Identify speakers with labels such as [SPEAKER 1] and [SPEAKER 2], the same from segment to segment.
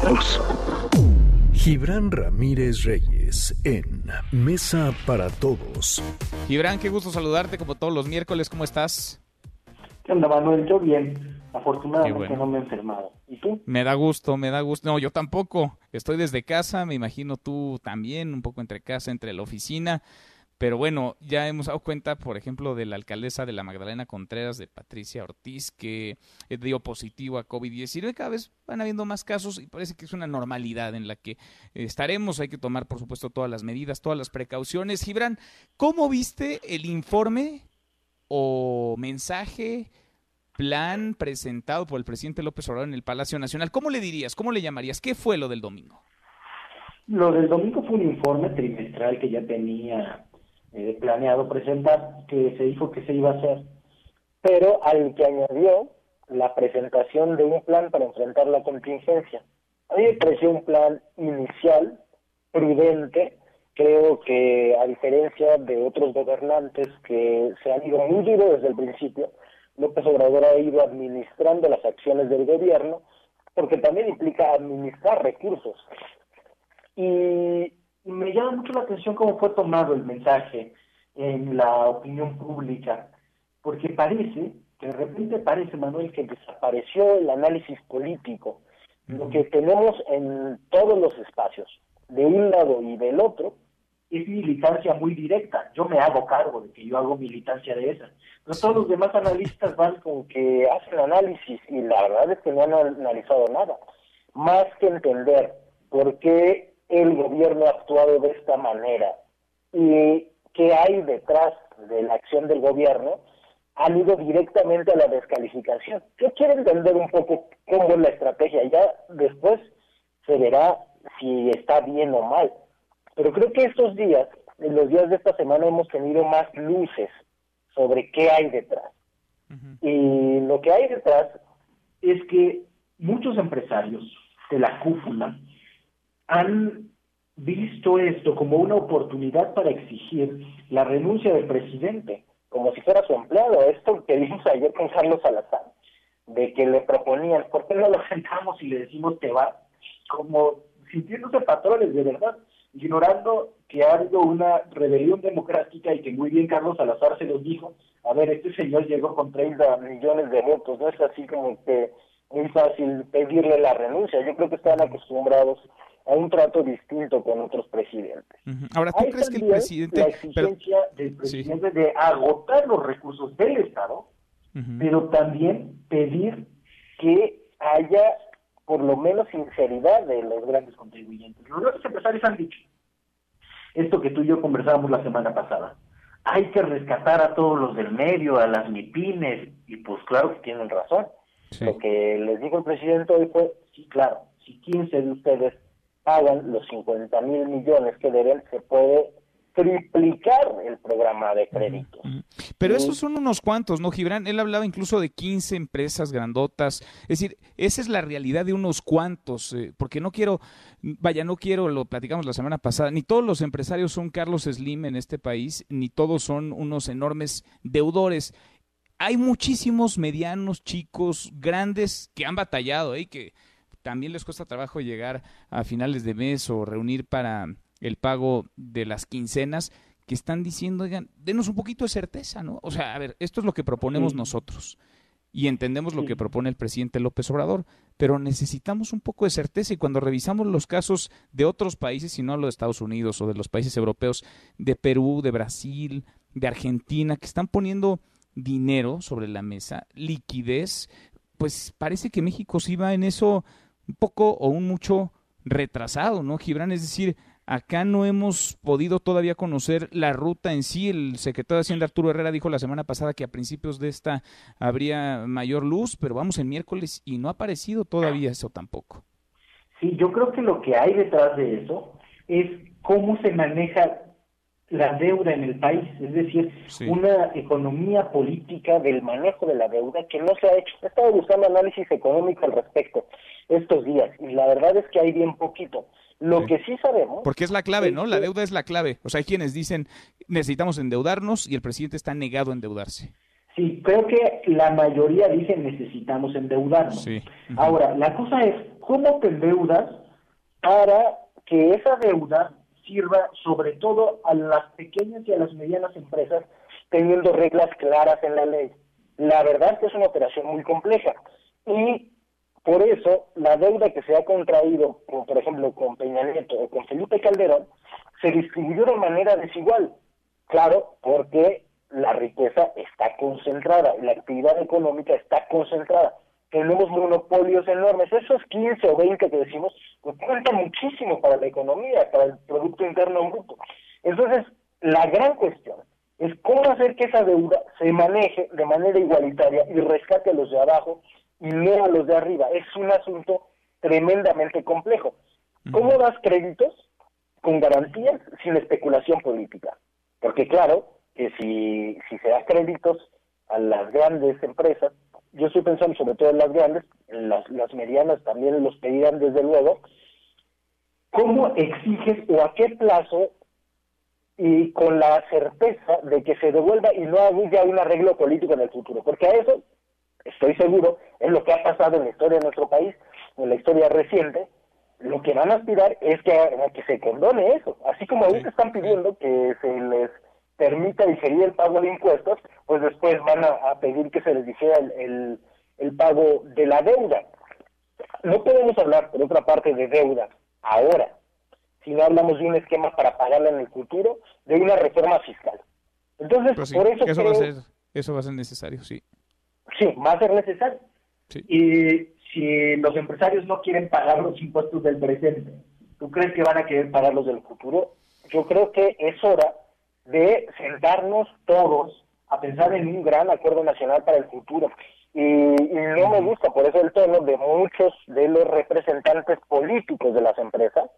[SPEAKER 1] todos. Gibran Ramírez Reyes en Mesa para Todos.
[SPEAKER 2] Gibran, qué gusto saludarte como todos los miércoles. ¿Cómo estás?
[SPEAKER 3] ¿Qué onda, Manuel? Yo bien. Afortunadamente no me he enfermado. ¿Y tú?
[SPEAKER 2] Me da gusto, me da gusto. No, yo tampoco. Estoy desde casa, me imagino tú también, un poco entre casa, entre la oficina. Pero bueno, ya hemos dado cuenta, por ejemplo, de la alcaldesa de la Magdalena Contreras, de Patricia Ortiz, que dio positivo a COVID-19. Cada vez van habiendo más casos y parece que es una normalidad en la que estaremos. Hay que tomar, por supuesto, todas las medidas, todas las precauciones. Gibran, ¿cómo viste el informe o mensaje, plan presentado por el presidente López Obrador en el Palacio Nacional? ¿Cómo le dirías? ¿Cómo le llamarías? ¿Qué fue lo del domingo?
[SPEAKER 3] Lo del domingo fue un informe trimestral que ya tenía eh, planeado presentar, que se dijo que se iba a hacer, pero al que añadió la presentación de un plan para enfrentar la contingencia. A mí me pareció un plan inicial, prudente, creo que a diferencia de otros gobernantes que se han ido muy duro desde el principio, López Obrador ha ido administrando las acciones del gobierno, porque también implica administrar recursos. Y me llama mucho la atención cómo fue tomado el mensaje en la opinión pública, porque parece, que de repente parece, Manuel, que desapareció el análisis político. Lo que tenemos en todos los espacios, de un lado y del otro, es militancia muy directa. Yo me hago cargo de que yo hago militancia de esa. Pero todos los demás analistas van con que hacen análisis y la verdad es que no han analizado nada. Más que entender por qué el gobierno ha actuado de esta manera y qué hay detrás de la acción del gobierno, han ido directamente a la descalificación. Yo quiero entender un poco cómo es la estrategia, ya después se verá si está bien o mal. Pero creo que estos días, en los días de esta semana, hemos tenido más luces sobre qué hay detrás. Y lo que hay detrás es que muchos empresarios de la cúpula han visto esto como una oportunidad para exigir la renuncia del presidente, como si fuera su empleado. Esto que vimos ayer con Carlos Salazar, de que le proponían, ¿por qué no lo sentamos y le decimos que va? Como sintiéndose patrones de verdad, ignorando que ha habido una rebelión democrática y que muy bien Carlos Salazar se los dijo, a ver, este señor llegó con 30 millones de votos, no es así como que muy fácil pedirle la renuncia, yo creo que están acostumbrados a un trato distinto con otros presidentes.
[SPEAKER 2] Ahora, ¿tú crees que el presidente...
[SPEAKER 3] La exigencia del presidente de agotar los recursos del Estado, pero también pedir que haya por lo menos sinceridad de los grandes contribuyentes. Los grandes empresarios han dicho esto que tú y yo conversábamos la semana pasada. Hay que rescatar a todos los del medio, a las MIPINES, y pues claro que tienen razón. Lo que les dijo el presidente hoy fue, sí, claro, si 15 de ustedes pagan los 50 mil millones que deben, se puede triplicar el programa de crédito.
[SPEAKER 2] Pero esos son unos cuantos, ¿no, Gibran? Él hablaba incluso de 15 empresas grandotas. Es decir, esa es la realidad de unos cuantos, eh, porque no quiero, vaya, no quiero, lo platicamos la semana pasada, ni todos los empresarios son Carlos Slim en este país, ni todos son unos enormes deudores. Hay muchísimos medianos, chicos, grandes que han batallado, ¿eh? que también les cuesta trabajo llegar a finales de mes o reunir para el pago de las quincenas que están diciendo, oigan, denos un poquito de certeza, ¿no? O sea, a ver, esto es lo que proponemos nosotros y entendemos lo que propone el presidente López Obrador, pero necesitamos un poco de certeza y cuando revisamos los casos de otros países, y no los de Estados Unidos o de los países europeos, de Perú, de Brasil, de Argentina, que están poniendo dinero sobre la mesa, liquidez, pues parece que México sí va en eso un poco o un mucho retrasado, ¿no, Gibran? Es decir, acá no hemos podido todavía conocer la ruta en sí. El secretario de Hacienda Arturo Herrera dijo la semana pasada que a principios de esta habría mayor luz, pero vamos el miércoles y no ha aparecido todavía eso tampoco.
[SPEAKER 3] Sí, yo creo que lo que hay detrás de eso es cómo se maneja la deuda en el país, es decir, una economía política del manejo de la deuda que no se ha hecho. He estado buscando análisis económico al respecto estos días y la verdad es que hay bien poquito. Lo que sí sabemos...
[SPEAKER 2] Porque es la clave, ¿no? La deuda es la clave. O sea, hay quienes dicen necesitamos endeudarnos y el presidente está negado a endeudarse.
[SPEAKER 3] Sí, creo que la mayoría dicen necesitamos endeudarnos. Ahora, la cosa es cómo te endeudas para que esa deuda sirva sobre todo a las pequeñas y a las medianas empresas teniendo reglas claras en la ley. La verdad es que es una operación muy compleja y por eso la deuda que se ha contraído, como por ejemplo con Peña Nieto o con Felipe Calderón, se distribuyó de manera desigual. Claro, porque la riqueza está concentrada, la actividad económica está concentrada. Tenemos monopolios enormes. Esos 15 o 20 que decimos, pues cuentan muchísimo para la economía, para el Producto Interno Bruto. Entonces, la gran cuestión es cómo hacer que esa deuda se maneje de manera igualitaria y rescate a los de abajo y no a los de arriba. Es un asunto tremendamente complejo. ¿Cómo das créditos? Con garantías, sin especulación política. Porque claro, que si, si se da créditos a las grandes empresas, yo estoy pensando sobre todo en las grandes, las, las medianas también los pedirán desde luego, ¿cómo exiges o a qué plazo y con la certeza de que se devuelva y no haya un arreglo político en el futuro? Porque a eso, estoy seguro, es lo que ha pasado en la historia de nuestro país, en la historia reciente, lo que van a aspirar es que, que se condone eso. Así como ahorita están pidiendo que se les permita diferir el pago de impuestos, pues después van a, pedir que se les dijera el, el, pago de la deuda. No podemos hablar, por otra parte, de deuda ahora, si no hablamos de un esquema para pagarla en el futuro, de una reforma fiscal. Entonces,
[SPEAKER 2] pues
[SPEAKER 3] por eso,
[SPEAKER 2] eso va a ser eso va a ser necesario, sí.
[SPEAKER 3] Sí, va a ser necesario. Y si los empresarios no quieren pagar los impuestos del presente, ¿tú crees que van a querer pagar los del futuro? Yo creo que es hora de sentarnos todos a pensar en un gran acuerdo nacional para el futuro. Y, no me gusta por eso el tono de muchos de los representantes políticos de las empresas,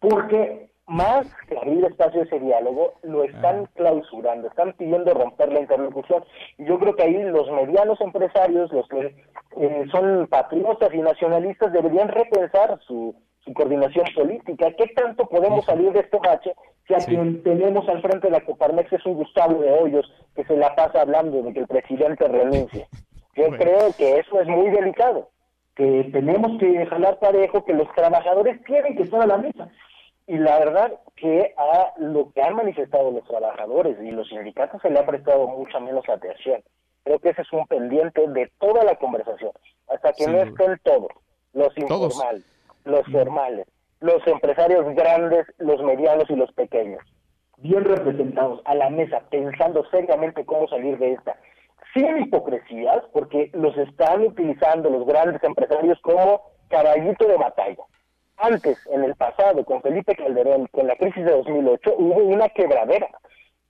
[SPEAKER 3] porque más que abrir espacio a ese diálogo, lo están clausurando, están pidiendo romper la interlocución. Y yo creo que ahí los medianos empresarios, los que eh, son patriotas y nacionalistas, deberían repensar su, su coordinación política. ¿Qué tanto podemos salir de este bache si a quien tenemos al frente de la Coparmex es un Gustavo de Hoyos que se la pasa hablando de que el presidente renuncie? Yo creo que eso es muy delicado, que tenemos que jalar parejo, que los trabajadores tienen que estar a la mesa. Y la verdad que a lo que han manifestado los trabajadores y los sindicatos se le ha prestado mucha menos atención. Creo que ese es un pendiente de toda la conversación, hasta que no estén todos, los informales, los formales, los empresarios grandes, los medianos y los pequeños, bien representados a la mesa, pensando seriamente cómo salir de esta, sin hipocresías, porque los están utilizando los grandes empresarios como caballito de batalla. Antes, en el pasado, con Felipe Calderón, con la crisis de 2008, hubo una quebradera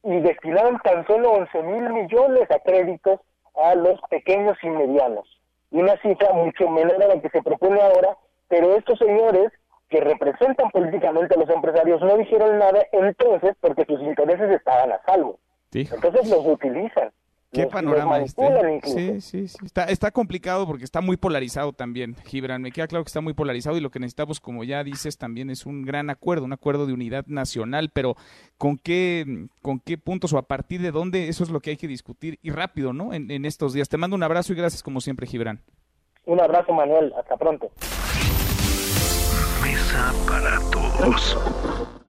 [SPEAKER 3] y destinaron tan solo 11 mil millones a créditos a los pequeños y medianos. Una cifra mucho menor a la que se propone ahora pero estos señores que representan políticamente a los empresarios no dijeron nada entonces porque sus intereses estaban a salvo. Entonces los utilizan.
[SPEAKER 2] Qué panorama este. Sí, sí, sí. Está, está complicado porque está muy polarizado también, Gibran. Me queda claro que está muy polarizado y lo que necesitamos, como ya dices, también es un gran acuerdo, un acuerdo de unidad nacional. Pero ¿con qué, con qué puntos o a partir de dónde? Eso es lo que hay que discutir y rápido, ¿no? En, en estos días. Te mando un abrazo y gracias como siempre, Gibran.
[SPEAKER 3] Un abrazo, Manuel. Hasta pronto
[SPEAKER 1] para todos.